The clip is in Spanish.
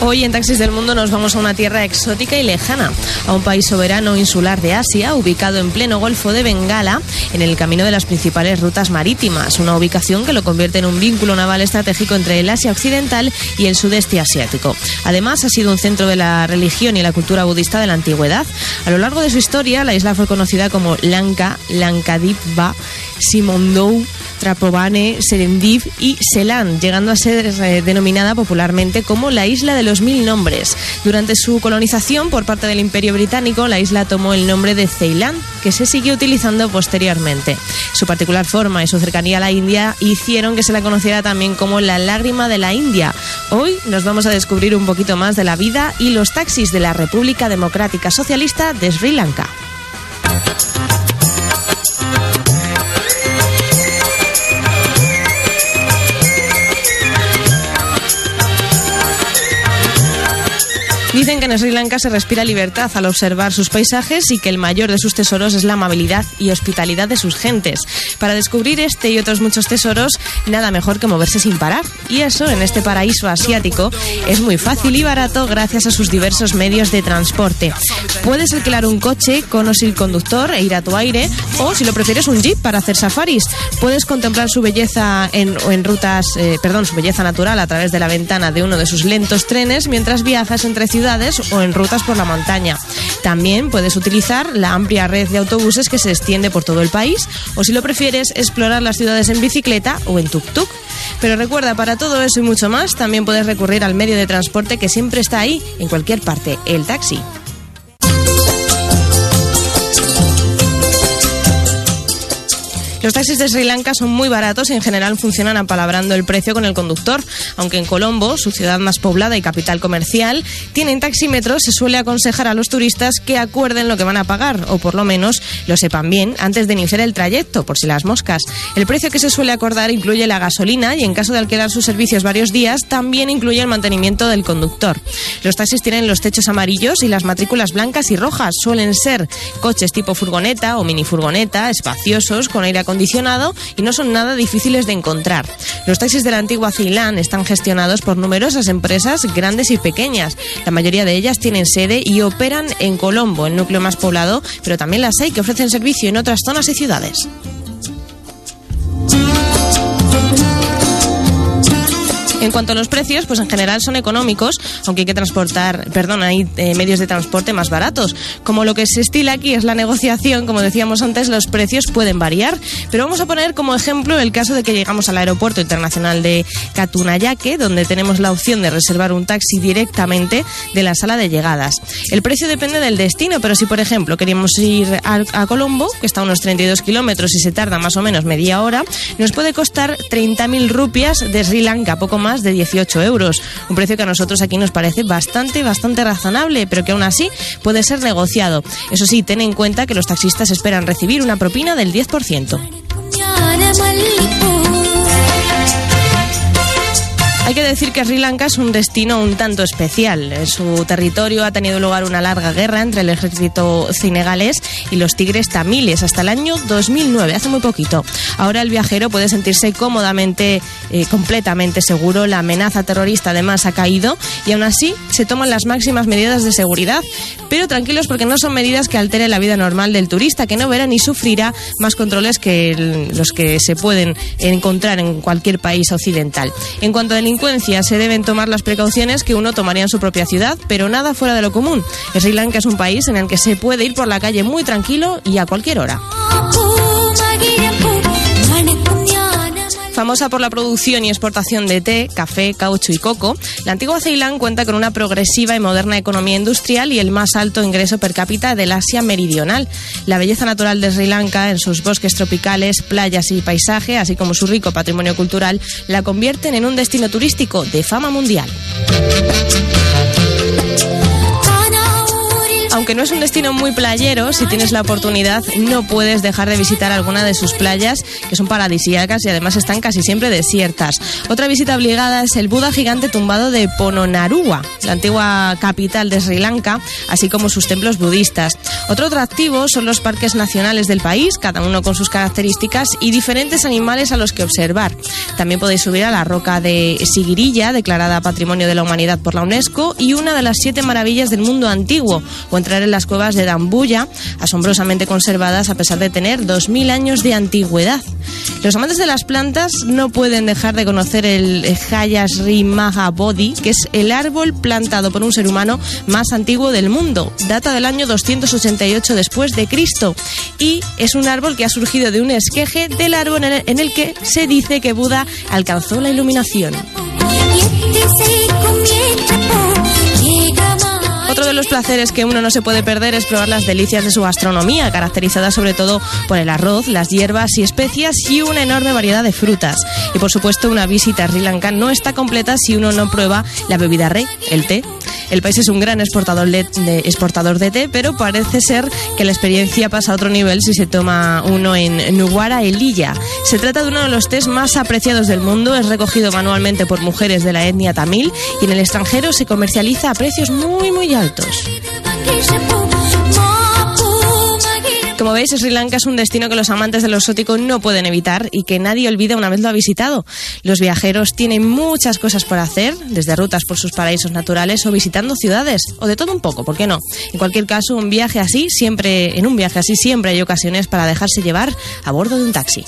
Hoy en Taxis del Mundo nos vamos a una tierra exótica y lejana, a un país soberano insular de Asia, ubicado en pleno Golfo de Bengala, en el camino de las principales rutas marítimas, una ubicación que lo convierte en un vínculo naval estratégico entre el Asia Occidental y el sudeste asiático. Además, ha sido un centro de la religión y la cultura budista de la antigüedad. A lo largo de su historia, la isla fue conocida como Lanka, Lankadipba, Simondou, Trapovane, Serendip y Ceylán, llegando a ser eh, denominada popularmente como la Isla de los Mil Nombres. Durante su colonización por parte del Imperio Británico, la isla tomó el nombre de Ceilán, que se siguió utilizando posteriormente. Su particular forma y su cercanía a la India hicieron que se la conociera también como la lágrima de la India. Hoy nos vamos a descubrir un poquito más de la vida y los taxis de la República Democrática Socialista de Sri Lanka. Que en Sri Lanka se respira libertad al observar sus paisajes y que el mayor de sus tesoros es la amabilidad y hospitalidad de sus gentes. Para descubrir este y otros muchos tesoros, nada mejor que moverse sin parar. Y eso, en este paraíso asiático, es muy fácil y barato gracias a sus diversos medios de transporte. Puedes alquilar un coche con o sin conductor e ir a tu aire, o si lo prefieres, un jeep para hacer safaris. Puedes contemplar su belleza en rutas, eh, perdón, su belleza natural a través de la ventana de uno de sus lentos trenes mientras viajas entre ciudades o en rutas por la montaña. También puedes utilizar la amplia red de autobuses que se extiende por todo el país o si lo prefieres explorar las ciudades en bicicleta o en tuk-tuk. Pero recuerda, para todo eso y mucho más, también puedes recurrir al medio de transporte que siempre está ahí, en cualquier parte, el taxi. Los taxis de Sri Lanka son muy baratos y en general funcionan apalabrando el precio con el conductor. Aunque en Colombo, su ciudad más poblada y capital comercial, tienen taxímetros, se suele aconsejar a los turistas que acuerden lo que van a pagar, o por lo menos lo sepan bien antes de iniciar el trayecto, por si las moscas. El precio que se suele acordar incluye la gasolina y en caso de alquilar sus servicios varios días, también incluye el mantenimiento del conductor. Los taxis tienen los techos amarillos y las matrículas blancas y rojas. Suelen ser coches tipo furgoneta o mini furgoneta, espaciosos, con aire y no son nada difíciles de encontrar. Los taxis de la antigua Ceilán están gestionados por numerosas empresas grandes y pequeñas. La mayoría de ellas tienen sede y operan en Colombo, el núcleo más poblado, pero también las hay que ofrecen servicio en otras zonas y ciudades. En cuanto a los precios, pues en general son económicos, aunque hay que transportar, perdón, hay eh, medios de transporte más baratos. Como lo que se estila aquí es la negociación, como decíamos antes, los precios pueden variar. Pero vamos a poner como ejemplo el caso de que llegamos al aeropuerto internacional de Katunayake, donde tenemos la opción de reservar un taxi directamente de la sala de llegadas. El precio depende del destino, pero si por ejemplo queríamos ir a, a Colombo, que está a unos 32 kilómetros y se tarda más o menos media hora, nos puede costar 30.000 rupias de Sri Lanka, poco más de 18 euros. Un precio que a nosotros aquí nos parece bastante, bastante razonable, pero que aún así puede ser negociado. Eso sí, ten en cuenta que los taxistas esperan recibir una propina del 10%. Hay que decir que Sri Lanka es un destino un tanto especial. En su territorio ha tenido lugar una larga guerra entre el ejército senegalés y los tigres tamiles hasta el año 2009, hace muy poquito. Ahora el viajero puede sentirse cómodamente, eh, completamente seguro. La amenaza terrorista además ha caído y aún así se toman las máximas medidas de seguridad. Pero tranquilos porque no son medidas que alteren la vida normal del turista, que no verá ni sufrirá más controles que el- los que se pueden encontrar en cualquier país occidental. En cuanto a se deben tomar las precauciones que uno tomaría en su propia ciudad, pero nada fuera de lo común. Sri Lanka es un país en el que se puede ir por la calle muy tranquilo y a cualquier hora. Famosa por la producción y exportación de té, café, caucho y coco, la antigua Ceilán cuenta con una progresiva y moderna economía industrial y el más alto ingreso per cápita del Asia meridional. La belleza natural de Sri Lanka, en sus bosques tropicales, playas y paisaje, así como su rico patrimonio cultural, la convierten en un destino turístico de fama mundial. Aunque no es un destino muy playero, si tienes la oportunidad no puedes dejar de visitar alguna de sus playas, que son paradisíacas y además están casi siempre desiertas. Otra visita obligada es el Buda gigante tumbado de Pononarua, la antigua capital de Sri Lanka, así como sus templos budistas. Otro atractivo son los parques nacionales del país, cada uno con sus características y diferentes animales a los que observar. También podéis subir a la roca de Sigirilla, declarada Patrimonio de la Humanidad por la UNESCO, y una de las siete maravillas del mundo antiguo, o en las cuevas de Dambuya, asombrosamente conservadas a pesar de tener 2.000 años de antigüedad. Los amantes de las plantas no pueden dejar de conocer el Hayasri Maha Bodhi, que es el árbol plantado por un ser humano más antiguo del mundo. Data del año 288 después de Cristo y es un árbol que ha surgido de un esqueje del árbol en el que se dice que Buda alcanzó la iluminación. Otro de los placeres que uno no se puede perder es probar las delicias de su gastronomía, caracterizada sobre todo por el arroz, las hierbas y especias y una enorme variedad de frutas. Y por supuesto, una visita a Sri Lanka no está completa si uno no prueba la bebida rey, el té. El país es un gran exportador de, exportador de té, pero parece ser que la experiencia pasa a otro nivel si se toma uno en Nuwara Elilla. Se trata de uno de los tés más apreciados del mundo, es recogido manualmente por mujeres de la etnia tamil y en el extranjero se comercializa a precios muy muy altos. Como veis, Sri Lanka es un destino que los amantes de lo exótico no pueden evitar y que nadie olvida una vez lo ha visitado. Los viajeros tienen muchas cosas por hacer, desde rutas por sus paraísos naturales o visitando ciudades, o de todo un poco, ¿por qué no? En cualquier caso, un viaje así siempre, en un viaje así siempre hay ocasiones para dejarse llevar a bordo de un taxi.